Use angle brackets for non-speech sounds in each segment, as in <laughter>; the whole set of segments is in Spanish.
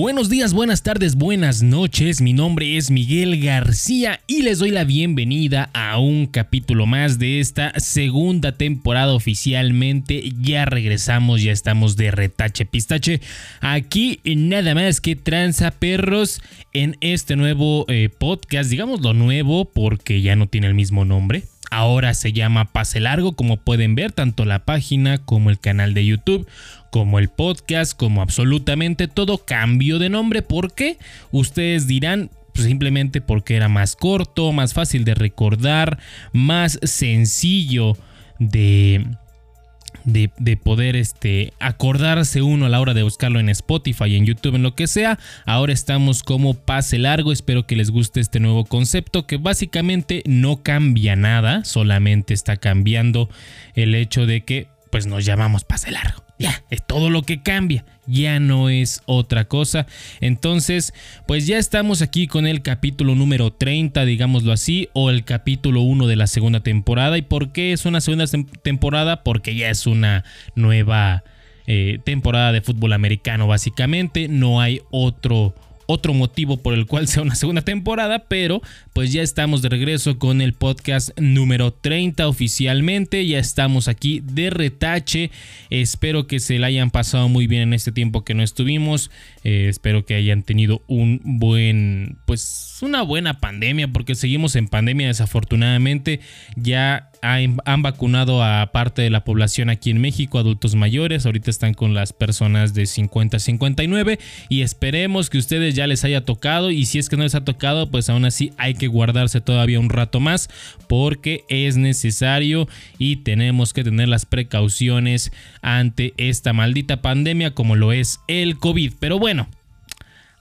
Buenos días, buenas tardes, buenas noches. Mi nombre es Miguel García y les doy la bienvenida a un capítulo más de esta segunda temporada oficialmente. Ya regresamos, ya estamos de retache pistache. Aquí nada más que tranza perros en este nuevo eh, podcast. Digamos lo nuevo porque ya no tiene el mismo nombre. Ahora se llama Pase Largo, como pueden ver, tanto la página como el canal de YouTube como el podcast, como absolutamente todo cambio de nombre. ¿Por qué? Ustedes dirán, pues simplemente porque era más corto, más fácil de recordar, más sencillo de, de, poder este, acordarse uno a la hora de buscarlo en Spotify, en YouTube, en lo que sea. Ahora estamos como pase largo. Espero que les guste este nuevo concepto que básicamente no cambia nada, solamente está cambiando el hecho de que pues nos llamamos pase largo. Ya, es todo lo que cambia, ya no es otra cosa. Entonces, pues ya estamos aquí con el capítulo número 30, digámoslo así, o el capítulo 1 de la segunda temporada. ¿Y por qué es una segunda temporada? Porque ya es una nueva eh, temporada de fútbol americano, básicamente. No hay otro otro motivo por el cual sea una segunda temporada, pero pues ya estamos de regreso con el podcast número 30 oficialmente, ya estamos aquí de retache, espero que se la hayan pasado muy bien en este tiempo que no estuvimos, eh, espero que hayan tenido un buen, pues una buena pandemia, porque seguimos en pandemia desafortunadamente, ya han vacunado a parte de la población aquí en México, adultos mayores, ahorita están con las personas de 50 a 59 y esperemos que ustedes ya les haya tocado y si es que no les ha tocado, pues aún así hay que guardarse todavía un rato más porque es necesario y tenemos que tener las precauciones ante esta maldita pandemia como lo es el COVID. Pero bueno,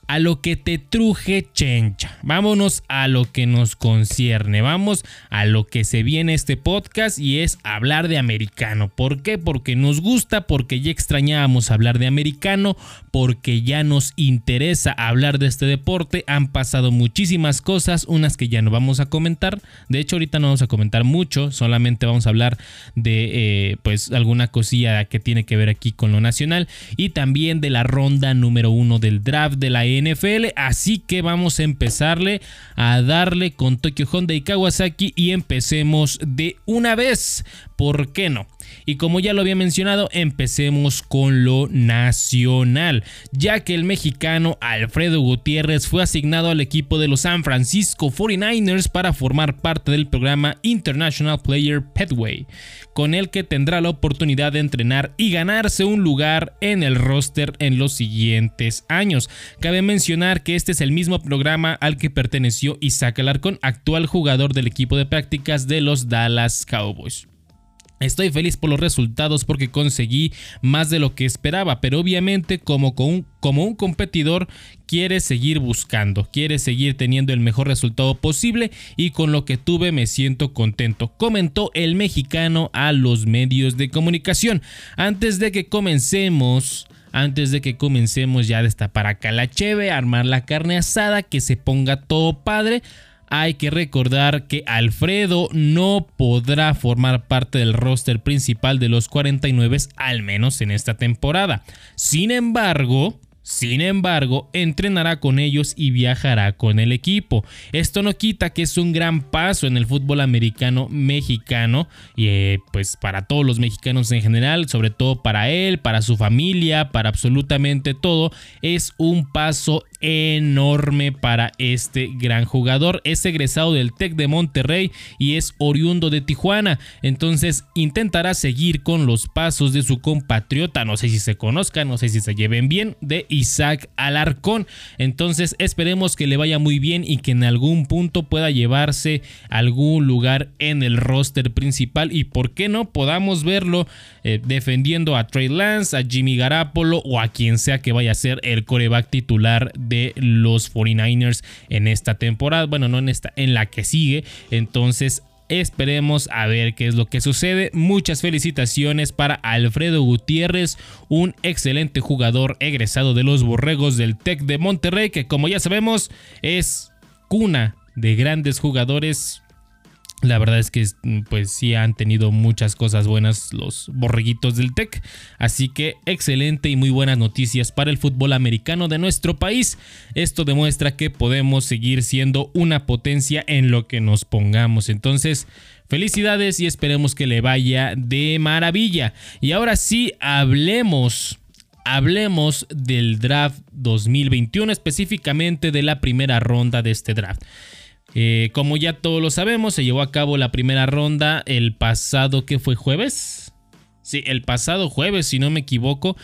a lo que te truje chencha. Vámonos a lo que nos concierne. Vamos a lo que se viene este podcast y es hablar de americano. ¿Por qué? Porque nos gusta, porque ya extrañábamos hablar de americano, porque ya nos interesa hablar de este deporte. Han pasado muchísimas cosas, unas que ya no vamos a comentar. De hecho, ahorita no vamos a comentar mucho, solamente vamos a hablar de eh, pues alguna cosilla que tiene que ver aquí con lo nacional y también de la ronda número uno del draft de la NFL. Así que vamos a empezarle a darle con Tokyo Honda y Kawasaki y empecemos de una vez. ¿Por qué no? Y como ya lo había mencionado, empecemos con lo nacional, ya que el mexicano Alfredo Gutiérrez fue asignado al equipo de los San Francisco 49ers para formar parte del programa International Player Pathway, con el que tendrá la oportunidad de entrenar y ganarse un lugar en el roster en los siguientes años. Cabe mencionar que este es el mismo programa al que perteneció Isaac Alarcón, actual jugador del equipo de prácticas de los Dallas Cowboys. Estoy feliz por los resultados porque conseguí más de lo que esperaba, pero obviamente como, un, como un competidor quiere seguir buscando, quiere seguir teniendo el mejor resultado posible y con lo que tuve me siento contento, comentó el mexicano a los medios de comunicación. Antes de que comencemos, antes de que comencemos ya a destapar acá la armar la carne asada, que se ponga todo padre, hay que recordar que Alfredo no podrá formar parte del roster principal de los 49 al menos en esta temporada. Sin embargo, sin embargo, entrenará con ellos y viajará con el equipo. Esto no quita que es un gran paso en el fútbol americano mexicano y eh, pues para todos los mexicanos en general, sobre todo para él, para su familia, para absolutamente todo, es un paso enorme para este gran jugador. Es egresado del TEC de Monterrey y es oriundo de Tijuana. Entonces intentará seguir con los pasos de su compatriota. No sé si se conozcan, no sé si se lleven bien. De Isaac Alarcón. Entonces esperemos que le vaya muy bien y que en algún punto pueda llevarse algún lugar en el roster principal. Y por qué no podamos verlo eh, defendiendo a Trey Lance, a Jimmy Garapolo o a quien sea que vaya a ser el coreback titular los 49ers en esta temporada. Bueno, no en esta, en la que sigue. Entonces Esperemos a ver qué es lo que sucede. Muchas felicitaciones para Alfredo Gutiérrez, un excelente jugador egresado de los Borregos del TEC de Monterrey, que como ya sabemos es cuna de grandes jugadores La verdad es que pues sí han tenido muchas cosas buenas los borreguitos del TEC. Así que excelente y muy buenas noticias para el fútbol americano de nuestro país. Esto demuestra que podemos seguir siendo una potencia en lo que nos pongamos. Entonces, felicidades y esperemos que le vaya de maravilla. Y ahora sí, hablemos hablemos del draft 2021, específicamente de la primera ronda de este draft. Eh, como ya todos lo sabemos, se llevó a cabo la primera ronda el pasado, ¿qué fue? ¿Jueves? Sí, el pasado jueves, si no me equivoco.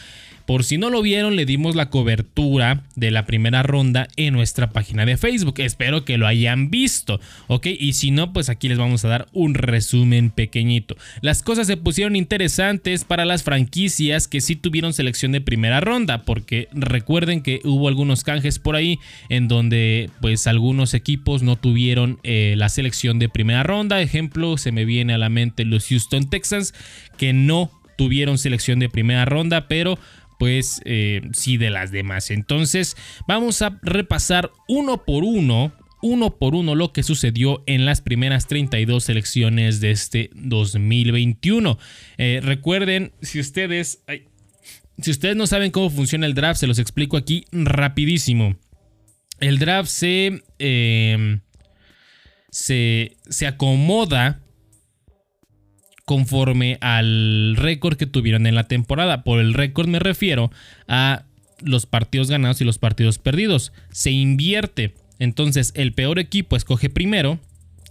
Por si no lo vieron, le dimos la cobertura de la primera ronda en nuestra página de Facebook. Espero que lo hayan visto, ¿ok? Y si no, pues aquí les vamos a dar un resumen pequeñito. Las cosas se pusieron interesantes para las franquicias que sí tuvieron selección de primera ronda, porque recuerden que hubo algunos canjes por ahí en donde pues algunos equipos no tuvieron eh, la selección de primera ronda. Ejemplo, se me viene a la mente los Houston Texans que no tuvieron selección de primera ronda, pero pues eh, sí de las demás. Entonces vamos a repasar uno por uno uno por uno lo que sucedió en las primeras 32 selecciones de este 2021. Eh, recuerden, si ustedes, si ustedes no saben cómo funciona el draft, se los explico aquí rapidísimo. El draft se, eh, se, se acomoda conforme al récord que tuvieron en la temporada. Por el récord me refiero a los partidos ganados y los partidos perdidos. Se invierte. Entonces el peor equipo escoge primero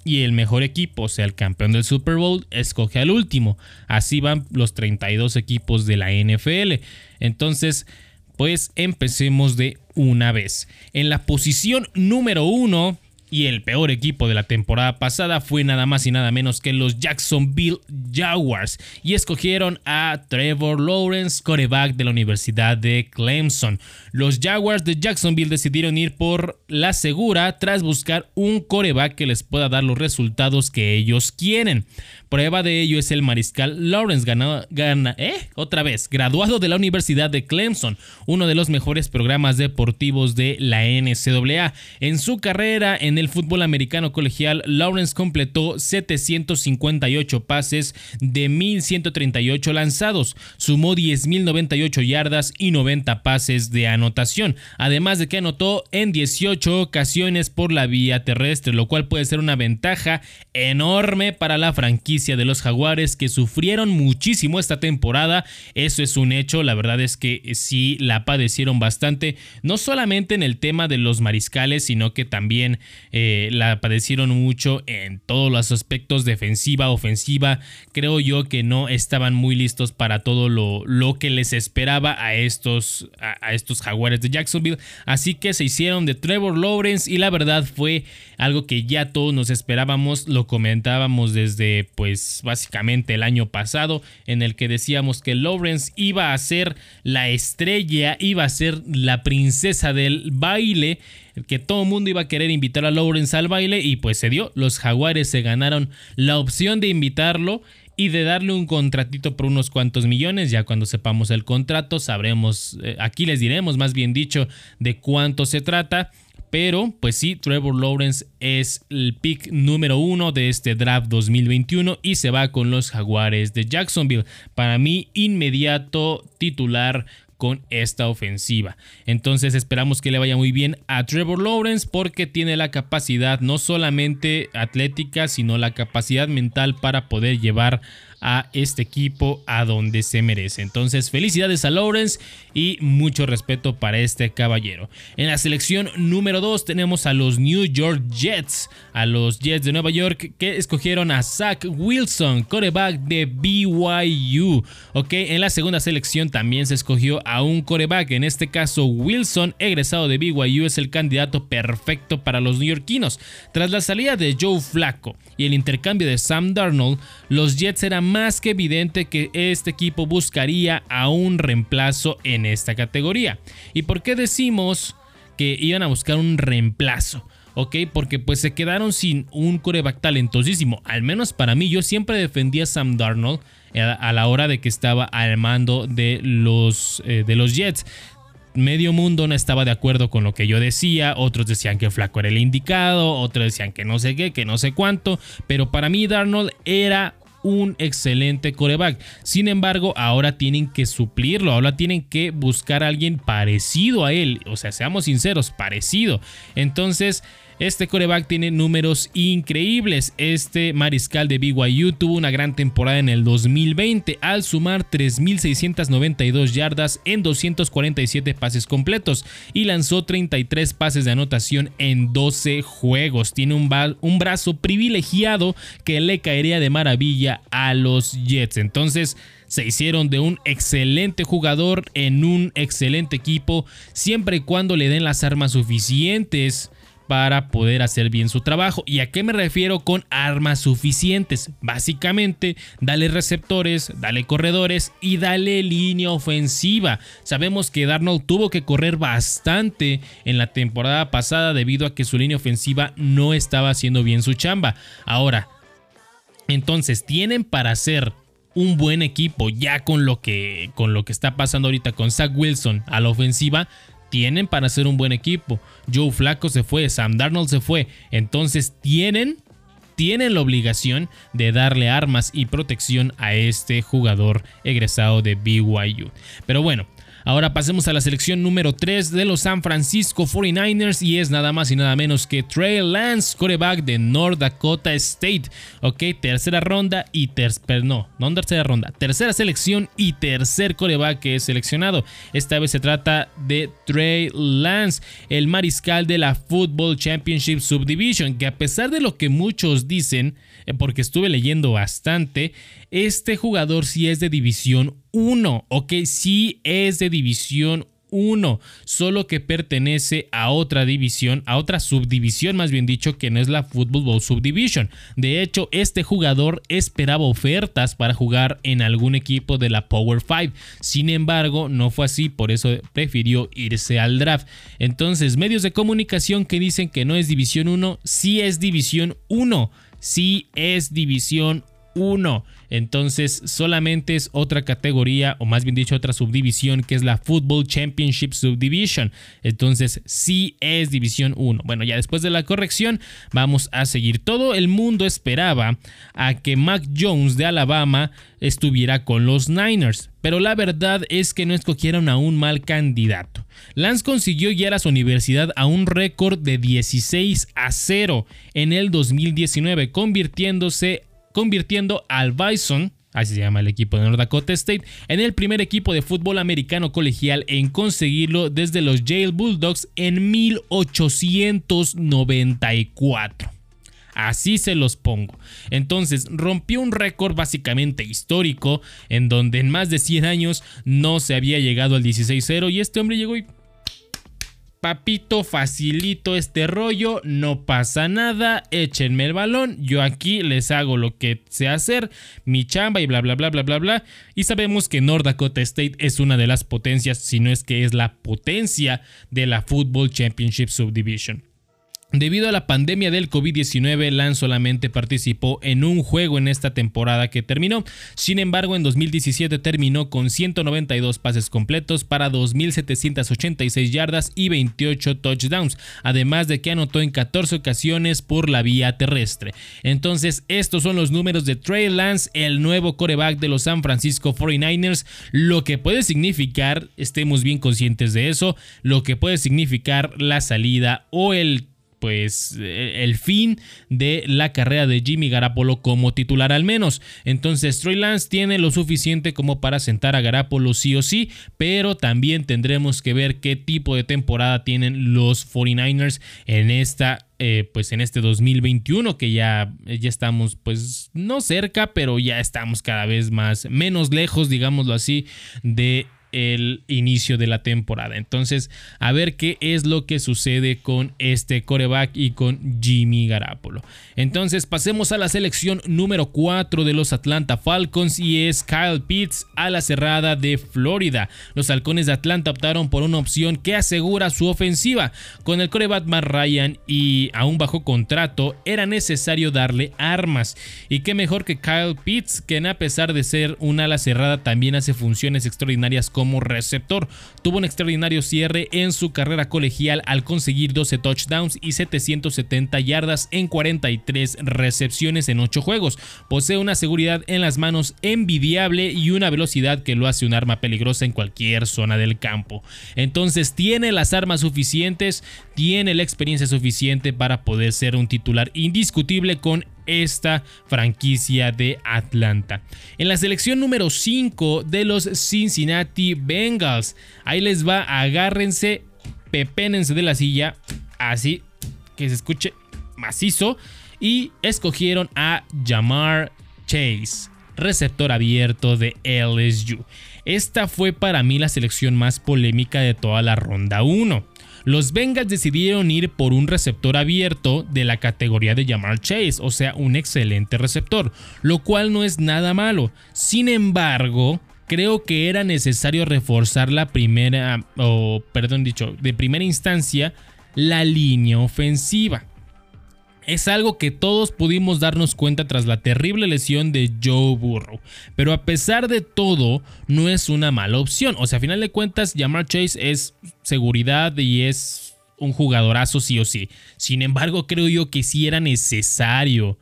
y el mejor equipo, o sea, el campeón del Super Bowl, escoge al último. Así van los 32 equipos de la NFL. Entonces, pues empecemos de una vez. En la posición número uno y el peor equipo de la temporada pasada fue nada más y nada menos que los Jacksonville Jaguars. Y escogieron a Trevor Lawrence, coreback de la Universidad de Clemson. Los Jaguars de Jacksonville decidieron ir por la segura tras buscar un coreback que les pueda dar los resultados que ellos quieren. Prueba de ello es el mariscal Lawrence, gana, gana, ¿eh? Otra vez, graduado de la Universidad de Clemson, uno de los mejores programas deportivos de la NCAA. En su carrera en el fútbol americano colegial, Lawrence completó 758 pases de 1138 lanzados, sumó 10.098 yardas y 90 pases de anotación, además de que anotó en 18 ocasiones por la vía terrestre, lo cual puede ser una ventaja enorme para la franquicia de los Jaguares que sufrieron muchísimo esta temporada. Eso es un hecho, la verdad es que sí la padecieron bastante, no solamente en el tema de los mariscales, sino que también eh, la padecieron mucho en todos los aspectos defensiva, ofensiva. Creo yo que no estaban muy listos para todo lo, lo que les esperaba a estos, a estos Jaguares de Jacksonville. Así que se hicieron de Trevor Lawrence y la verdad fue algo que ya todos nos esperábamos, lo comentábamos desde pues, básicamente el año pasado, en el que decíamos que Lawrence iba a ser la estrella, iba a ser la princesa del baile, que todo el mundo iba a querer invitar a Lawrence al baile y pues se dio, los jaguares se ganaron la opción de invitarlo y de darle un contratito por unos cuantos millones. Ya cuando sepamos el contrato sabremos, eh, aquí les diremos más bien dicho de cuánto se trata. Pero, pues sí, Trevor Lawrence es el pick número uno de este draft 2021 y se va con los Jaguares de Jacksonville. Para mí, inmediato titular con esta ofensiva. Entonces esperamos que le vaya muy bien a Trevor Lawrence porque tiene la capacidad no solamente atlética, sino la capacidad mental para poder llevar a este equipo a donde se merece. Entonces, felicidades a Lawrence y mucho respeto para este caballero. En la selección número 2 tenemos a los New York Jets, a los Jets de Nueva York que escogieron a Zach Wilson, coreback de BYU. Ok, en la segunda selección también se escogió a un coreback, en este caso Wilson, egresado de BYU, es el candidato perfecto para los neoyorquinos. Tras la salida de Joe Flacco y el intercambio de Sam Darnold, los Jets eran más que evidente que este equipo buscaría a un reemplazo en esta categoría. ¿Y por qué decimos que iban a buscar un reemplazo? ¿ok? Porque pues se quedaron sin un coreback talentosísimo. Al menos para mí, yo siempre defendía a Sam Darnold eh, a la hora de que estaba al mando de los, eh, de los Jets. medio mundo no estaba de acuerdo con lo que yo decía, otros decían que Flaco era el indicado, otros decían que no sé qué, que no sé cuánto, pero para mí Darnold era un excelente coreback. Sin embargo, ahora tienen que suplirlo, ahora tienen que buscar a alguien parecido a él, o sea, seamos sinceros, parecido. Entonces, este coreback tiene números increíbles. Este mariscal de BYU tuvo una gran temporada en el 2020 al sumar 3.692 yardas en 247 pases completos y lanzó 33 pases de anotación en 12 juegos. Tiene un, un brazo privilegiado que le caería de maravilla a los Jets. Entonces, se hicieron de un excelente jugador en un excelente equipo, siempre y cuando le den las armas suficientes para poder hacer bien su trabajo. ¿Y a qué me refiero con armas suficientes? Básicamente, dale receptores, dale corredores y dale línea ofensiva. Sabemos que Darnold tuvo que correr bastante en la temporada pasada debido a que su línea ofensiva no estaba haciendo bien su chamba. Ahora, entonces tienen para hacer un buen equipo ya con lo que con lo que está pasando ahorita con Zach Wilson a la ofensiva tienen para ser un buen equipo. Joe Flaco se fue, Sam Darnold se fue. Entonces tienen, tienen la obligación de darle armas y protección a este jugador egresado de BYU. Pero bueno, Ahora pasemos a la selección número 3 de los San Francisco 49ers y es nada más y nada menos que Trey Lance, coreback de North Dakota State. Ok, tercera ronda y tercera, no, no tercera ronda, tercera selección y tercer coreback que es seleccionado. Esta vez se trata de Trey Lance, el mariscal de la Football Championship Subdivision, que a pesar de lo que muchos dicen, porque estuve leyendo bastante, este jugador sí es de división 1, ok, sí es de división 1, solo que pertenece a otra división, a otra subdivisión más bien dicho, que no es la Football Subdivision. De hecho, este jugador esperaba ofertas para jugar en algún equipo de la Power 5. Sin embargo, no fue así, por eso prefirió irse al draft. Entonces, medios de comunicación que dicen que no es división 1, sí es división 1 sí es División 1. Entonces solamente es otra categoría, o más bien dicho otra subdivisión, que es la Football Championship Subdivision. Entonces sí es División 1. Bueno, ya después de la corrección vamos a seguir. Todo el mundo esperaba a que Mac Jones de Alabama estuviera con los Niners, pero la verdad es que no escogieron a un mal candidato. Lance consiguió guiar a su universidad a un récord de 16 a 0 en el 2019, convirtiéndose convirtiendo al Bison, así se llama el equipo de North Dakota State, en el primer equipo de fútbol americano colegial en conseguirlo desde los Yale Bulldogs en 1894. Así se los pongo. Entonces, rompió un récord básicamente histórico en donde en más de 100 años no se había llegado al 16-0 y este hombre llegó y papito, facilito este rollo, no pasa nada, échenme el balón, yo aquí les hago lo que sé hacer, mi chamba y bla bla bla bla bla bla. Y sabemos que North Dakota State es una de las potencias, si no es que es la potencia de la Football Championship Subdivision. Debido a la pandemia del COVID-19, Lance solamente participó en un juego en esta temporada que terminó. Sin embargo, en 2017 terminó con 192 pases completos para 2.786 yardas y 28 touchdowns, además de que anotó en 14 ocasiones por la vía terrestre. Entonces, estos son los números de Trey Lance, el nuevo coreback de los San Francisco 49ers, lo que puede significar, estemos bien conscientes de eso, lo que puede significar la salida o el pues e, el fin de la carrera de Jimmy Garapolo como titular al menos. Entonces Troy Lance tiene lo suficiente como para sentar a Garapolo sí o sí, pero también tendremos que ver qué tipo de temporada tienen los 49ers en esta eh, pues en este 2021 que ya, ya estamos pues no cerca pero ya estamos cada vez más menos lejos digámoslo así de el inicio de la temporada. Entonces, a ver qué es lo que sucede con este coreback y con Jimmy Garapolo. Entonces, pasemos a la selección número 4 de los Atlanta Falcons y es Kyle Pitts a la cerrada de Florida. Los halcones de Atlanta optaron por una opción que asegura su ofensiva. Con el coreback Matt Ryan y aún bajo contrato, era necesario darle armas. Y qué mejor que Kyle Pitts, que a pesar de ser una ala cerrada, también hace funciones extraordinarias como receptor. Tuvo un extraordinario cierre en su carrera colegial al conseguir 12 touchdowns y 770 yardas en 43 recepciones en 8 juegos. Posee una seguridad en las manos envidiable y una velocidad que lo hace un arma peligrosa en cualquier zona del campo. Entonces tiene las armas suficientes, tiene la experiencia suficiente para poder ser un titular indiscutible con esta franquicia de Atlanta. En la selección número 5 de los Cincinnati Bengals, ahí les va, agárrense, pepénense de la silla, así que se escuche macizo, y escogieron a Jamar Chase, receptor abierto de LSU. Esta fue para mí la selección más polémica de toda la ronda 1 los Bengals decidieron ir por un receptor abierto de la categoría de Jamal Chase, o sea, un excelente receptor, lo cual no es nada malo. Sin embargo, creo que era necesario reforzar la primera, o perdón dicho, de primera instancia, la línea ofensiva. Es algo que todos pudimos darnos cuenta tras la terrible lesión de Joe Burrow. Pero a pesar de todo, no es una mala opción. O sea, a final de cuentas, Jamar Chase es seguridad y es un jugadorazo sí o sí. Sin embargo, creo yo que sí era necesario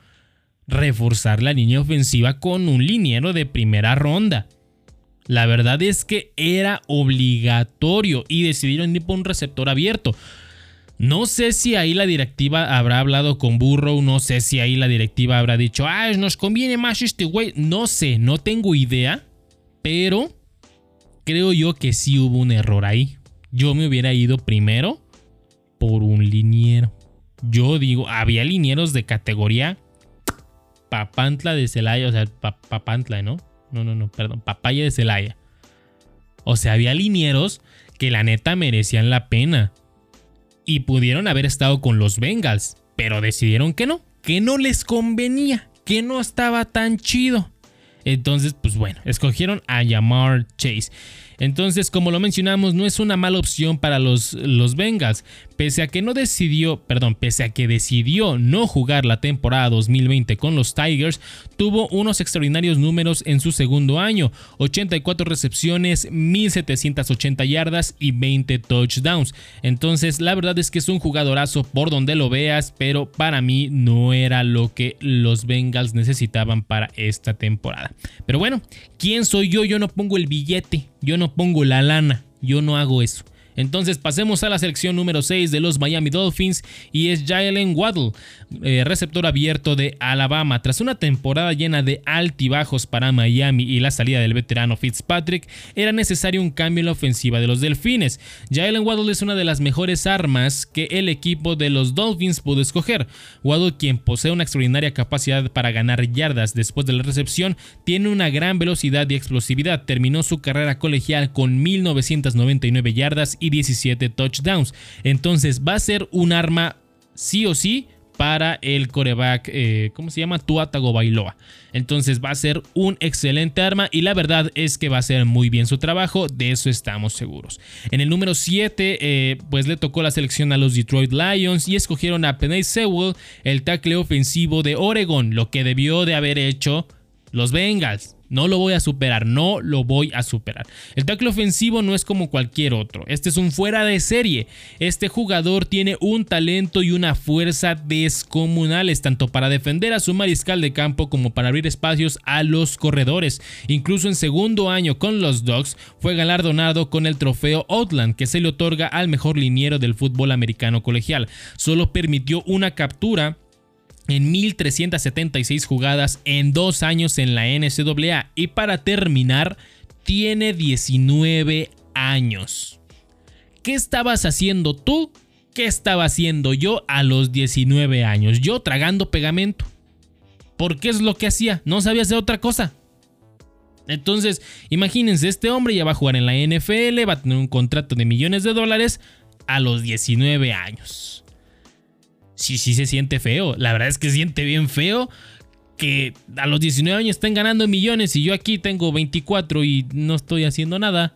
reforzar la línea ofensiva con un liniero de primera ronda. La verdad es que era obligatorio y decidieron ir por un receptor abierto. No sé si ahí la directiva habrá hablado con Burrow, no sé si ahí la directiva habrá dicho, ah, nos conviene más este güey. No sé, no tengo idea, pero creo yo que sí hubo un error ahí. Yo me hubiera ido primero por un liniero. Yo digo, había linieros de categoría Papantla de Celaya, o sea, Papantla, ¿no? No, no, no, perdón, Papaya de Celaya. O sea, había linieros que la neta merecían la pena y pudieron haber estado con los Bengals, pero decidieron que no, que no les convenía, que no estaba tan chido. Entonces, pues bueno, escogieron a Yamar Chase. Entonces, como lo mencionamos, no es una mala opción para los, los Bengals, pese a que no decidió, perdón, pese a que decidió no jugar la temporada 2020 con los Tigers, tuvo unos extraordinarios números en su segundo año, 84 recepciones, 1780 yardas y 20 touchdowns. Entonces, la verdad es que es un jugadorazo por donde lo veas, pero para mí no era lo que los Bengals necesitaban para esta temporada. Pero bueno, ¿quién soy yo? Yo no pongo el billete. Yo no pongo la lana, yo no hago eso. Entonces pasemos a la selección número 6 de los Miami Dolphins y es Jalen Waddle, eh, receptor abierto de Alabama. Tras una temporada llena de altibajos para Miami y la salida del veterano Fitzpatrick, era necesario un cambio en la ofensiva de los Delfines. Jalen Waddle es una de las mejores armas que el equipo de los Dolphins pudo escoger. Waddle, quien posee una extraordinaria capacidad para ganar yardas después de la recepción, tiene una gran velocidad y explosividad. Terminó su carrera colegial con 1999 yardas y 17 touchdowns. Entonces va a ser un arma sí o sí para el coreback, eh, ¿cómo se llama? Tuatago Bailoa. Entonces va a ser un excelente arma y la verdad es que va a hacer muy bien su trabajo, de eso estamos seguros. En el número 7, eh, pues le tocó la selección a los Detroit Lions y escogieron a Penny Sewell, el tackle ofensivo de Oregon, lo que debió de haber hecho los Bengals. No lo voy a superar, no lo voy a superar. El tackle ofensivo no es como cualquier otro. Este es un fuera de serie. Este jugador tiene un talento y una fuerza descomunales, tanto para defender a su mariscal de campo como para abrir espacios a los corredores. Incluso en segundo año con los Dogs fue galardonado con el trofeo Outland, que se le otorga al mejor liniero del fútbol americano colegial. Solo permitió una captura en 1376 jugadas en dos años en la NCAA y para terminar tiene 19 años. ¿Qué estabas haciendo tú? ¿Qué estaba haciendo yo a los 19 años? Yo tragando pegamento. ¿Por qué es lo que hacía? No sabía hacer otra cosa. Entonces, imagínense, este hombre ya va a jugar en la NFL, va a tener un contrato de millones de dólares a los 19 años sí, sí se siente feo. La verdad es que se siente bien feo que a los 19 años estén ganando millones y yo aquí tengo 24 y no estoy haciendo nada.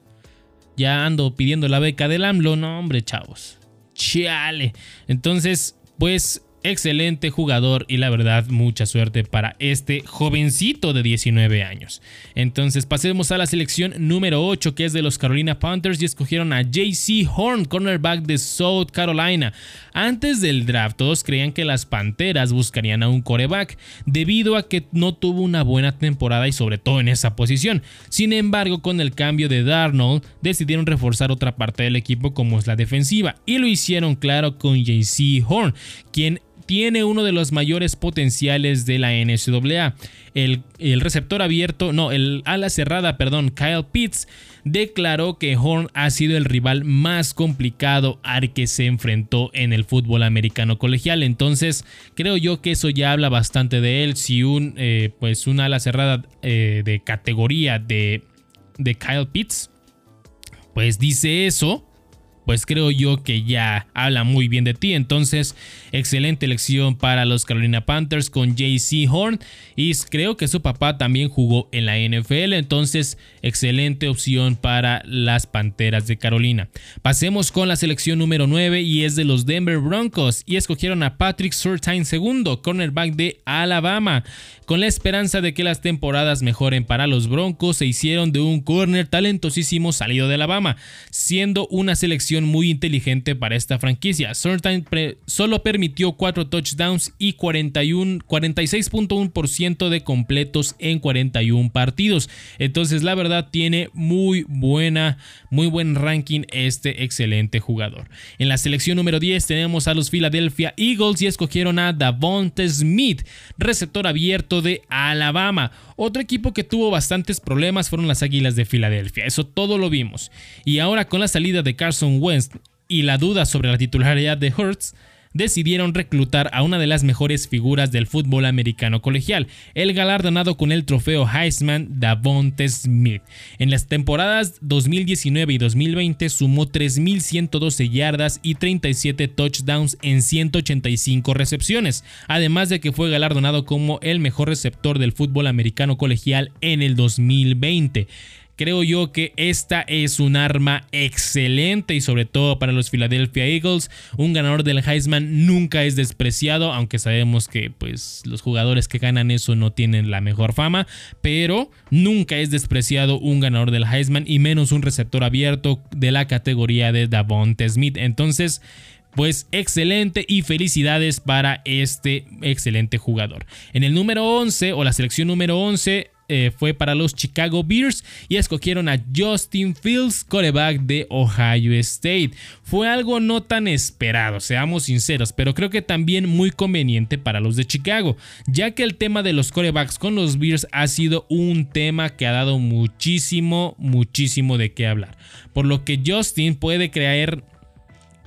Ya ando pidiendo la beca del AMLO. No, hombre, chavos. Chale. Entonces, pues excelente jugador y la verdad mucha suerte para este jovencito de 19 años. Entonces pasemos a la selección número 8 que es de los Carolina Panthers y escogieron a JC Horn, cornerback de South Carolina. Antes del draft todos creían que las Panteras buscarían a un coreback debido a que no tuvo una buena temporada y sobre todo en esa posición. Sin embargo con el cambio de Darnold decidieron reforzar otra parte del equipo como es la defensiva y lo hicieron claro con JC Horn, quien tiene uno de los mayores potenciales de la NCAA. El, receptor abierto, no, el ala cerrada, perdón, Kyle Pitts, declaró que Horn ha sido el rival más complicado al que se enfrentó en el fútbol americano colegial. Entonces, creo yo que eso ya habla bastante de él. Si un, eh, pues un ala cerrada eh, de categoría de, de Kyle Pitts, pues dice eso pues creo yo que ya habla muy bien de ti. Entonces, excelente elección para los Carolina Panthers con JC Horn. Y creo que su papá también jugó en la NFL. Entonces, excelente opción para las Panteras de Carolina. Pasemos con la selección número 9 y es de los Denver Broncos. Y escogieron a Patrick Surtain II, cornerback de Alabama. Con la esperanza de que las temporadas mejoren para los Broncos, se hicieron de un corner talentosísimo salido de Alabama, siendo una selección muy inteligente para esta franquicia. Surtain solo permitió 4 touchdowns y 46.1% de completos en 41 partidos. Entonces la verdad tiene muy buena, muy buen ranking este excelente jugador. En la selección número 10 tenemos a los Philadelphia Eagles y escogieron a Davonte Smith, receptor abierto de Alabama. Otro equipo que tuvo bastantes problemas fueron las Águilas de Filadelfia, eso todo lo vimos. Y ahora con la salida de Carson Wentz y la duda sobre la titularidad de Hurts, decidieron reclutar a una de las mejores figuras del fútbol americano colegial, el galardonado con el trofeo Heisman Davonte Smith. En las temporadas 2019 y 2020 sumó 3.112 yardas y 37 touchdowns en 185 recepciones, además de que fue galardonado como el mejor receptor del fútbol americano colegial en el 2020. Creo yo que esta es un arma excelente y sobre todo para los Philadelphia Eagles. Un ganador del Heisman nunca es despreciado, aunque sabemos que pues los jugadores que ganan eso no tienen la mejor fama, pero nunca es despreciado un ganador del Heisman y menos un receptor abierto de la categoría de Davonte Smith. Entonces, pues excelente y felicidades para este excelente jugador. En el número 11 o la selección número 11 eh, fue para los Chicago Bears y escogieron a Justin Fields, coreback de Ohio State. Fue algo no tan esperado, seamos sinceros, pero creo que también muy conveniente para los de Chicago, ya que el tema de los corebacks con los Bears ha sido un tema que ha dado muchísimo, muchísimo de qué hablar. Por lo que Justin puede creer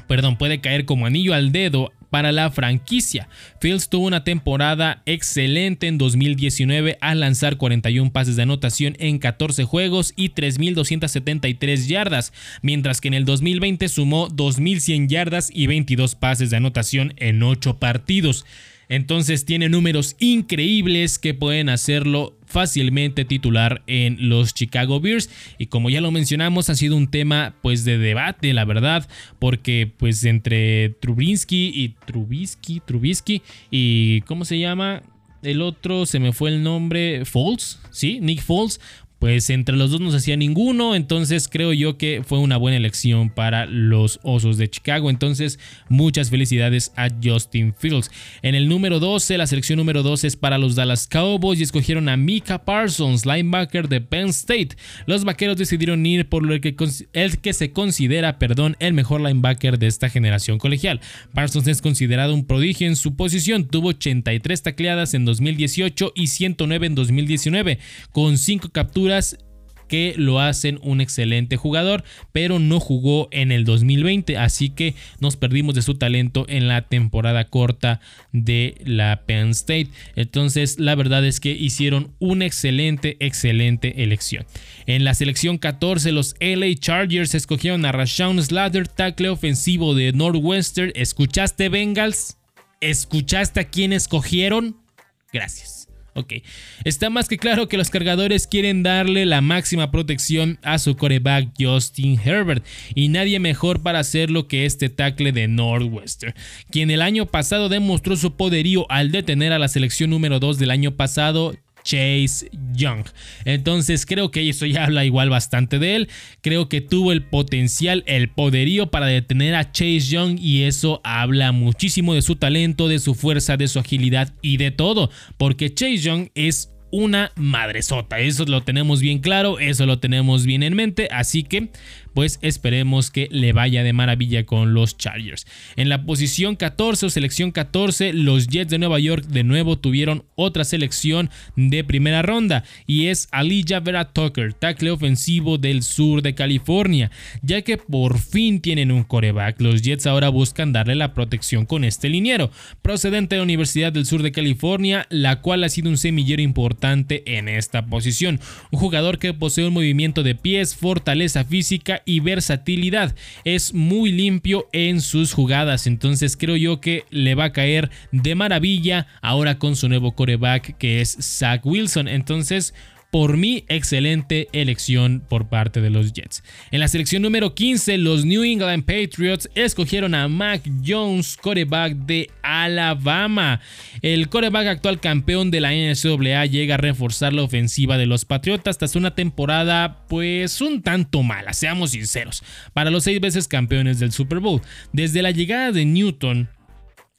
perdón, puede caer como anillo al dedo para la franquicia. Fields tuvo una temporada excelente en 2019 al lanzar 41 pases de anotación en 14 juegos y 3.273 yardas, mientras que en el 2020 sumó 2.100 yardas y 22 pases de anotación en 8 partidos. Entonces tiene números increíbles que pueden hacerlo fácilmente titular en los Chicago Bears y como ya lo mencionamos ha sido un tema pues de debate la verdad porque pues entre Trubinsky y Trubisky Trubisky y ¿cómo se llama? El otro se me fue el nombre Foles, sí, Nick Foles, pues entre los dos no se hacía ninguno, entonces creo yo que fue una buena elección para los Osos de Chicago, entonces muchas felicidades a Justin Fields. En el número 12, la selección número 12 es para los Dallas Cowboys y escogieron a Mika Parsons, linebacker de Penn State. Los vaqueros decidieron ir por el que, el que se considera, perdón, el mejor linebacker de esta generación colegial. Parsons es considerado un prodigio en su posición, tuvo 83 tacleadas en 2018 y 109 en 2019, con 5 capturas que lo hacen un excelente jugador, pero no jugó en el 2020, así que nos perdimos de su talento en la temporada corta de la Penn State. Entonces, la verdad es que hicieron una excelente, excelente elección. En la selección 14, los LA Chargers escogieron a Rashawn Slater, tackle ofensivo de Northwestern. ¿Escuchaste, Bengals? ¿Escuchaste a quién escogieron? Gracias. Ok. Está más que claro que los cargadores quieren darle la máxima protección a su coreback Justin Herbert. Y nadie mejor para hacerlo que este tackle de Northwestern, quien el año pasado demostró su poderío al detener a la selección número 2 del año pasado, Chase Young. Entonces creo que eso ya habla igual bastante de él. Creo que tuvo el potencial, el poderío para detener a Chase Young y eso habla muchísimo de su talento, de su fuerza, de su agilidad y de todo. Porque Chase Young es una madresota. Eso lo tenemos bien claro, eso lo tenemos bien en mente. Así que pues esperemos que le vaya de maravilla con los Chargers. En la posición 14 o selección 14, los Jets de Nueva York de nuevo tuvieron otra selección de primera ronda y es Aliyah Vera Tucker, tackle ofensivo del sur de California. Ya que por fin tienen un coreback, los Jets ahora buscan darle la protección con este liniero, procedente de la Universidad del Sur de California, la cual ha sido un semillero importante en esta posición. Un jugador que posee un movimiento de pies, fortaleza física y versatilidad. Es muy limpio en sus jugadas, entonces creo yo que le va a caer de maravilla ahora con su nuevo coreback que es Zach Wilson. Entonces, por mi excelente elección por parte de los Jets. En la selección número 15, los New England Patriots escogieron a Mac Jones, coreback de Alabama. El coreback actual campeón de la NCAA llega a reforzar la ofensiva de los Patriotas tras una temporada pues un tanto mala, seamos sinceros, para los seis veces campeones del Super Bowl. Desde la llegada de Newton,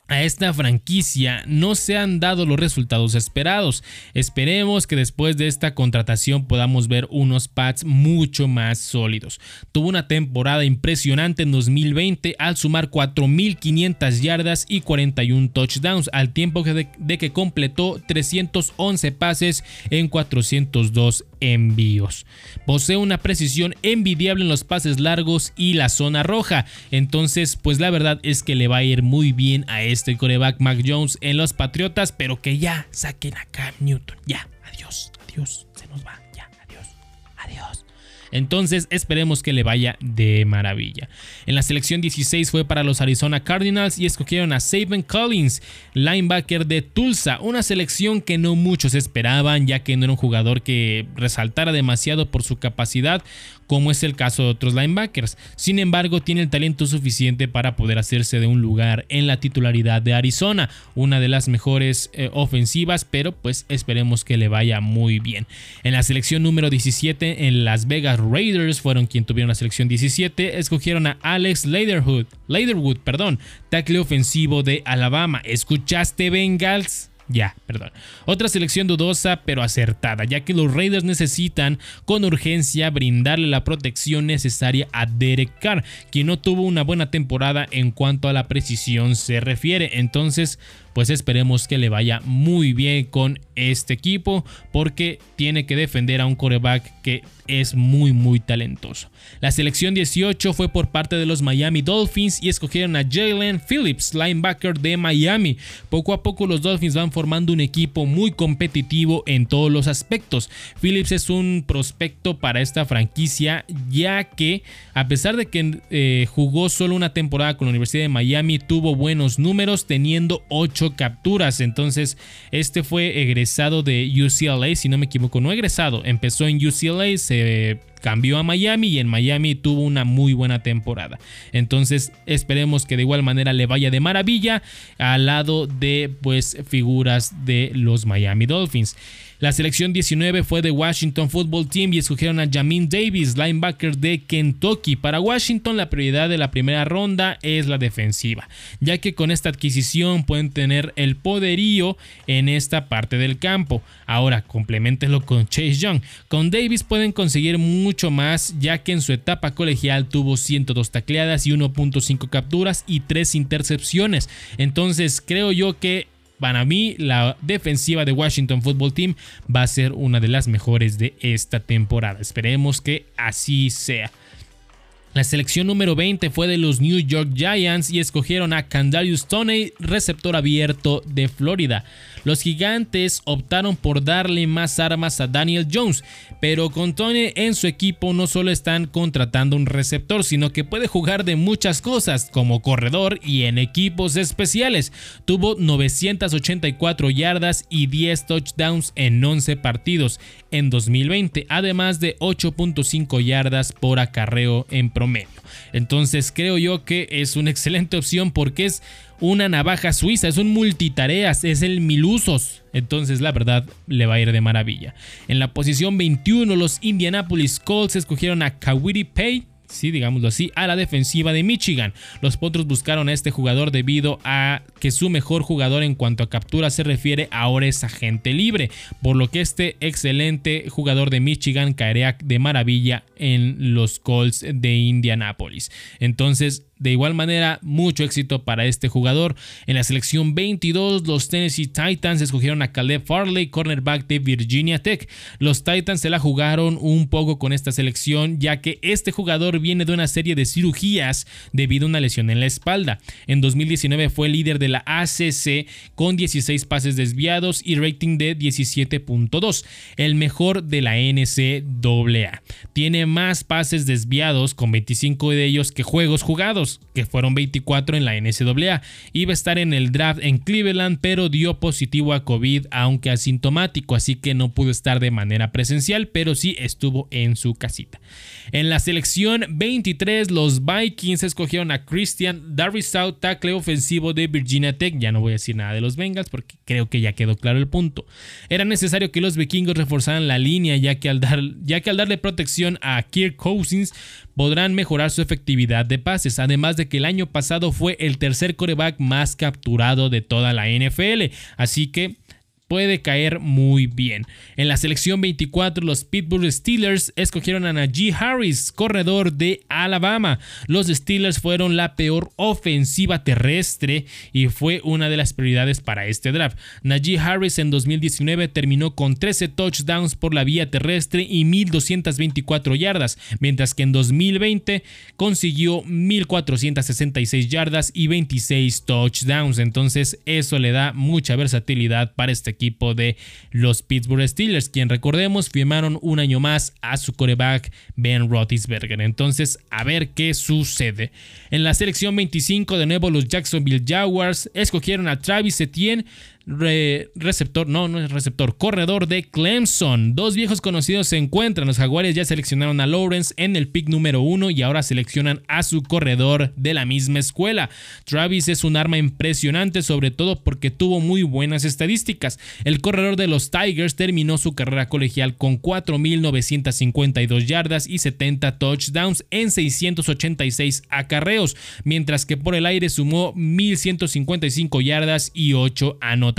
a esta franquicia no se han dado los resultados esperados. Esperemos que después de esta contratación podamos ver unos pads mucho más sólidos. Tuvo una temporada impresionante en 2020 al sumar 4.500 yardas y 41 touchdowns al tiempo de que completó 311 pases en 402 envíos. Posee una precisión envidiable en los pases largos y la zona roja. Entonces, pues la verdad es que le va a ir muy bien a este coreback Mac Jones en los Patriotas, pero que ya saquen a Cam Newton. Ya, adiós, adiós, se nos va. Ya, adiós, adiós. Entonces esperemos que le vaya de maravilla. En la selección 16 fue para los Arizona Cardinals y escogieron a Saban Collins, linebacker de Tulsa, una selección que no muchos esperaban ya que no era un jugador que resaltara demasiado por su capacidad como es el caso de otros linebackers. Sin embargo, tiene el talento suficiente para poder hacerse de un lugar en la titularidad de Arizona, una de las mejores eh, ofensivas, pero pues esperemos que le vaya muy bien. En la selección número 17 en Las Vegas Raiders fueron quien tuvieron la selección 17, escogieron a Alex Leatherwood, perdón, tackle ofensivo de Alabama. ¿Escuchaste Bengals? Ya, perdón. Otra selección dudosa pero acertada, ya que los Raiders necesitan con urgencia brindarle la protección necesaria a Derek Carr, quien no tuvo una buena temporada en cuanto a la precisión se refiere. Entonces, pues esperemos que le vaya muy bien con este equipo porque tiene que defender a un coreback que es muy muy talentoso. La selección 18 fue por parte de los Miami Dolphins y escogieron a Jalen Phillips, linebacker de Miami. Poco a poco los Dolphins van formando un equipo muy competitivo en todos los aspectos. Phillips es un prospecto para esta franquicia ya que a pesar de que eh, jugó solo una temporada con la Universidad de Miami, tuvo buenos números teniendo 8 capturas. Entonces este fue egresado de UCLA, si no me equivoco, no egresado, empezó en UCLA, se cambió a Miami y en Miami tuvo una muy buena temporada. Entonces esperemos que de igual manera le vaya de maravilla al lado de pues figuras de los Miami Dolphins. La selección 19 fue de Washington Football Team y escogieron a Jamin Davis, linebacker de Kentucky. Para Washington la prioridad de la primera ronda es la defensiva, ya que con esta adquisición pueden tener el poderío en esta parte del campo. Ahora, complementenlo con Chase Young. Con Davis pueden conseguir mucho más, ya que en su etapa colegial tuvo 102 tacleadas y 1.5 capturas y 3 intercepciones. Entonces creo yo que para mí, la defensiva de Washington Football Team va a ser una de las mejores de esta temporada. Esperemos que así sea. La selección número 20 fue de los New York Giants y escogieron a Candarius Toney, receptor abierto de Florida. Los gigantes optaron por darle más armas a Daniel Jones, pero con Tony en su equipo no solo están contratando un receptor, sino que puede jugar de muchas cosas, como corredor y en equipos especiales. Tuvo 984 yardas y 10 touchdowns en 11 partidos en 2020, además de 8.5 yardas por acarreo en promedio. Entonces creo yo que es una <laughs> excelente opción porque es una navaja suiza, es un multitareas, es el milusos. Entonces la verdad le va a ir de maravilla. En la posición 21 los Indianapolis Colts escogieron a Kawiri Pay sí, digámoslo así, a la defensiva de Michigan. Los Potros buscaron a este jugador debido a que su mejor jugador en cuanto a captura se refiere ahora es agente libre, por lo que este excelente jugador de Michigan caería de maravilla en los Colts de Indianapolis. Entonces, de igual manera, mucho éxito para este jugador. En la selección 22, los Tennessee Titans escogieron a Caleb Farley, cornerback de Virginia Tech. Los Titans se la jugaron un poco con esta selección, ya que este jugador viene de una serie de cirugías debido a una lesión en la espalda. En 2019 fue líder de la ACC con 16 pases desviados y rating de 17.2, el mejor de la NCAA. Tiene más pases desviados con 25 de ellos que juegos jugados que fueron 24 en la NCAA. Iba a estar en el draft en Cleveland, pero dio positivo a COVID, aunque asintomático, así que no pudo estar de manera presencial, pero sí estuvo en su casita. En la selección 23, los Vikings escogieron a Christian Darrisaw, tackle ofensivo de Virginia Tech. Ya no voy a decir nada de los Bengals porque creo que ya quedó claro el punto. Era necesario que los vikingos reforzaran la línea, ya que al, dar, ya que al darle protección a Kirk Cousins podrán mejorar su efectividad de pases, además de que el año pasado fue el tercer coreback más capturado de toda la NFL. Así que puede caer muy bien. En la selección 24, los Pittsburgh Steelers escogieron a Najee Harris, corredor de Alabama. Los Steelers fueron la peor ofensiva terrestre y fue una de las prioridades para este draft. Najee Harris en 2019 terminó con 13 touchdowns por la vía terrestre y 1224 yardas, mientras que en 2020 consiguió 1466 yardas y 26 touchdowns. Entonces, eso le da mucha versatilidad para este equipo de los Pittsburgh Steelers, quien recordemos firmaron un año más a su coreback Ben Roethlisberger. Entonces, a ver qué sucede. En la selección 25 de nuevo los Jacksonville Jaguars escogieron a Travis Etienne receptor, no, no es receptor, corredor de Clemson. Dos viejos conocidos se encuentran. Los Jaguares ya seleccionaron a Lawrence en el pick número uno y ahora seleccionan a su corredor de la misma escuela. Travis es un arma impresionante, sobre todo porque tuvo muy buenas estadísticas. El corredor de los Tigers terminó su carrera colegial con 4.952 yardas y 70 touchdowns en 686 acarreos, mientras que por el aire sumó 1.155 yardas y 8 anotaciones.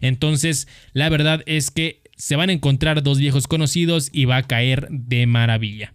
Entonces, la verdad es que se van a encontrar dos viejos conocidos y va a caer de maravilla.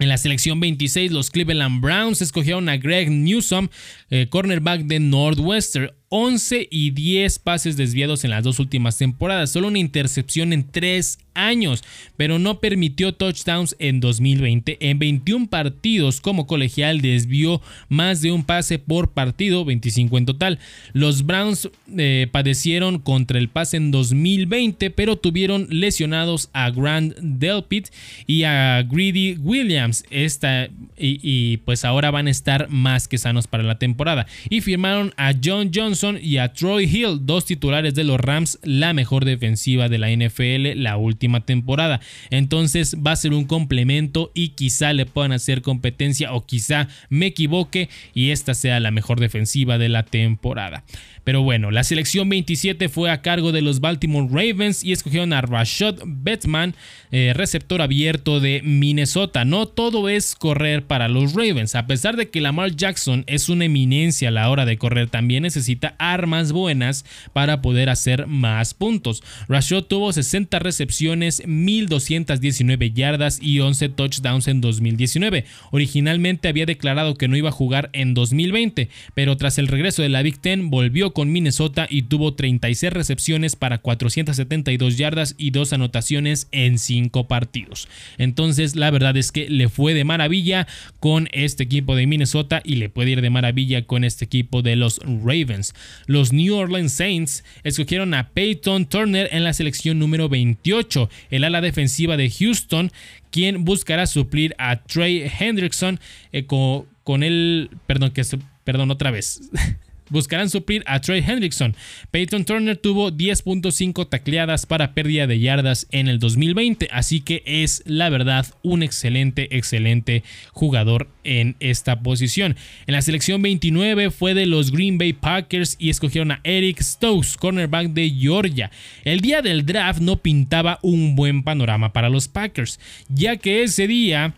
En la selección 26, los Cleveland Browns escogieron a Greg Newsom, eh, cornerback de Northwestern. 11 y 10 pases desviados en las dos últimas temporadas, solo una intercepción en 3 años, pero no permitió touchdowns en 2020. En 21 partidos como colegial desvió más de un pase por partido, 25 en total. Los Browns eh, padecieron contra el pase en 2020, pero tuvieron lesionados a Grant Delpit y a Greedy Williams. Esta, y, y pues ahora van a estar más que sanos para la temporada. Y firmaron a John Johnson y a Troy Hill, dos titulares de los Rams, la mejor defensiva de la NFL la última temporada. Entonces va a ser un complemento y quizá le puedan hacer competencia o quizá me equivoque y esta sea la mejor defensiva de la temporada. Pero bueno, la selección 27 fue a cargo de los Baltimore Ravens y escogieron a Rashad Batman, eh, receptor abierto de Minnesota. No todo es correr para los Ravens. A pesar de que Lamar Jackson es una eminencia a la hora de correr, también necesita armas buenas para poder hacer más puntos. Rashad tuvo 60 recepciones, 1219 yardas y 11 touchdowns en 2019. Originalmente había declarado que no iba a jugar en 2020, pero tras el regreso de la Big Ten volvió con Minnesota y tuvo 36 recepciones para 472 yardas y dos anotaciones en 5 partidos. Entonces la verdad es que le fue de maravilla con este equipo de Minnesota y le puede ir de maravilla con este equipo de los Ravens. Los New Orleans Saints escogieron a Peyton Turner en la selección número 28, el ala defensiva de Houston, quien buscará suplir a Trey Hendrickson eh, con, con, el... Perdón, que, perdón, otra vez. <laughs> buscarán suplir a Trey Hendrickson. Peyton Turner tuvo 10.5 tacleadas para pérdida de yardas en el 2020, así que es la verdad un excelente, excelente jugador en esta posición. En la selección 29 fue de los Green Bay Packers y escogieron a Eric Stokes, cornerback de Georgia. El día del draft no pintaba un buen panorama para los Packers, ya que ese día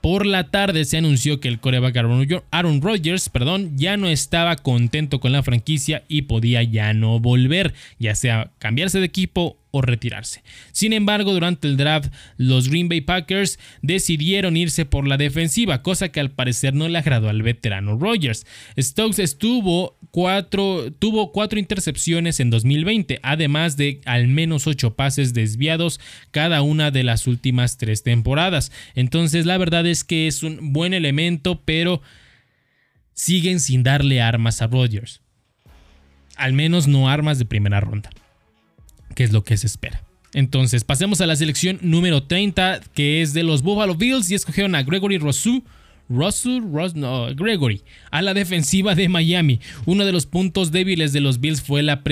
por la tarde se anunció que el coreback Aaron Rodgers perdón, ya no estaba contento con la franquicia y podía ya no volver, ya sea cambiarse de equipo o retirarse. Sin embargo, durante el draft, los Green Bay Packers decidieron irse por la defensiva, cosa que al parecer no le agradó al veterano Rodgers. Stokes estuvo tuvo cuatro intercepciones en 2020, además de al menos ocho pases desviados cada una de las últimas tres temporadas. Entonces, la verdad es que es un buen elemento, pero siguen sin darle armas a Rodgers. Al menos no armas de primera ronda que es lo que se espera. Entonces, pasemos a la selección número 30, que es de los Buffalo Bills, y escogieron a Gregory Rousseau. Russell, no, Gregory, a la defensiva de Miami. Uno de los puntos débiles de los Bills fue la,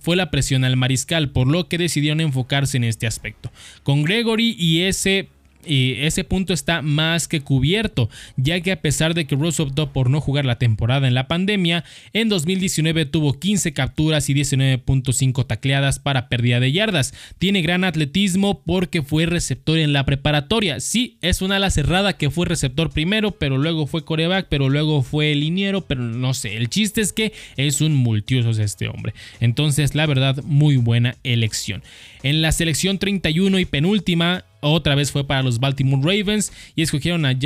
fue la presión al mariscal, por lo que decidieron enfocarse en este aspecto. Con Gregory y ese y ese punto está más que cubierto, ya que a pesar de que Russell optó por no jugar la temporada en la pandemia, en 2019 tuvo 15 capturas y 19.5 tacleadas para pérdida de yardas. Tiene gran atletismo porque fue receptor en la preparatoria. Sí, es una ala cerrada que fue receptor primero, pero luego fue coreback, pero luego fue liniero, pero no sé. El chiste es que es un multiusos este hombre. Entonces, la verdad, muy buena elección. En la selección 31 y penúltima, otra vez fue para los Baltimore Ravens y escogieron a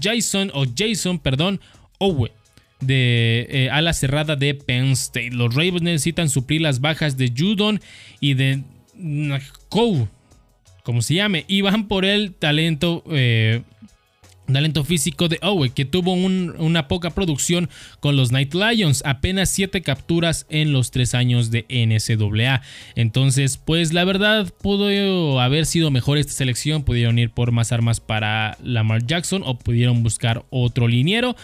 Jason o Jason, perdón, Owe de eh, ala cerrada de Penn State. Los Ravens necesitan suplir las bajas de Judon y de Kou, como se llame, y van por el talento eh, talento físico de Owe, que tuvo una poca producción con los Night Lions, apenas 7 capturas en los 3 años de NCAA. Entonces, pues la verdad pudo haber sido mejor esta selección, pudieron ir por más armas para Lamar Jackson o pudieron buscar otro liniero.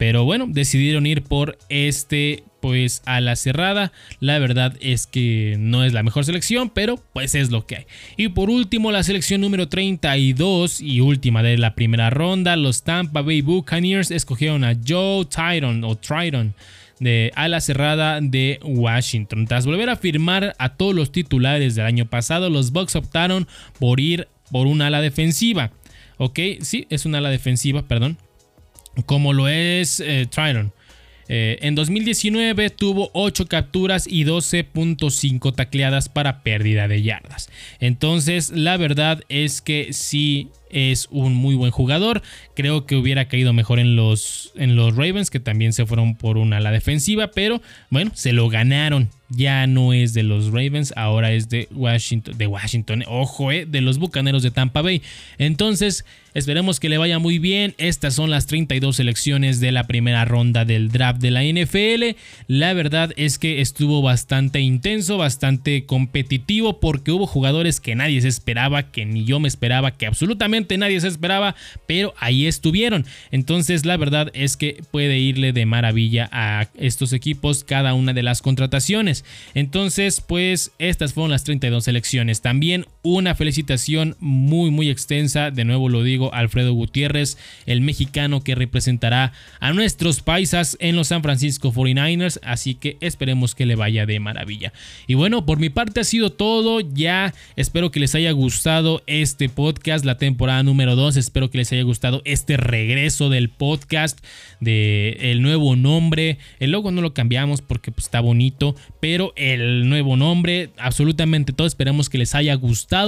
Pero bueno, decidieron ir por este pues a la cerrada. La verdad es que no es la mejor selección, pero pues es lo que hay. Y por último, la selección número 32 y última de la primera ronda, los Tampa Bay Buccaneers escogieron a Joe Tyron o Triton de ala cerrada de Washington. Tras volver a firmar a todos los titulares del año pasado, los Bucks optaron por ir por una ala defensiva. Ok, sí, es una ala defensiva, perdón como lo es eh. Eh, en 2019 tuvo 8 capturas y 12.5 tacleadas para pérdida de yardas. Entonces, la verdad es que sí es un muy buen jugador. Creo que hubiera caído mejor en los, en los Ravens, que también se fueron por una a la defensiva, pero bueno, se lo ganaron ya no es de los Ravens, ahora es de Washington, de Washington, ojo, eh, de los Bucaneros de Tampa Bay. Entonces, esperemos que le vaya muy bien. Estas son las 32 selecciones de la primera ronda del draft de la NFL. La verdad es que estuvo bastante intenso, bastante competitivo, porque hubo jugadores que nadie se esperaba, que ni yo me esperaba, que absolutamente nadie se esperaba, pero ahí estuvieron. Entonces, la verdad es que puede irle de maravilla a estos equipos cada una de las contrataciones. Entonces, pues estas fueron las 32 elecciones. También una felicitación muy, muy extensa, de nuevo lo digo, Alfredo Gutiérrez, el mexicano que representará a nuestros paisas en los San Francisco 49ers, así que esperemos que le vaya de maravilla. Y bueno, por mi parte ha sido todo, ya espero que les haya gustado este podcast, la temporada número 2, espero que les haya gustado este regreso del podcast, de el nuevo nombre, el logo no lo cambiamos porque pues, está bonito, pero el nuevo nombre, absolutamente todo, esperamos que les haya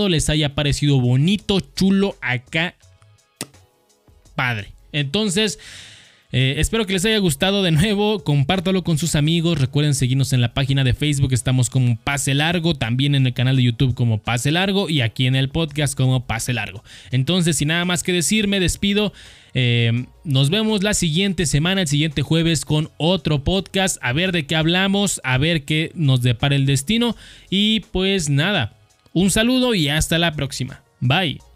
les haya parecido bonito, chulo acá, padre. Entonces, Eh, espero que les haya gustado de nuevo. Compártalo con sus amigos. Recuerden seguirnos en la página de Facebook. Estamos como Pase Largo. También en el canal de YouTube como Pase Largo. Y aquí en el podcast como Pase Largo. Entonces, sin nada más que decir, me despido. Eh, nos vemos la siguiente semana, el siguiente jueves, con otro podcast. A ver de qué hablamos. A ver qué nos depara el destino. Y pues nada. Un saludo y hasta la próxima. Bye.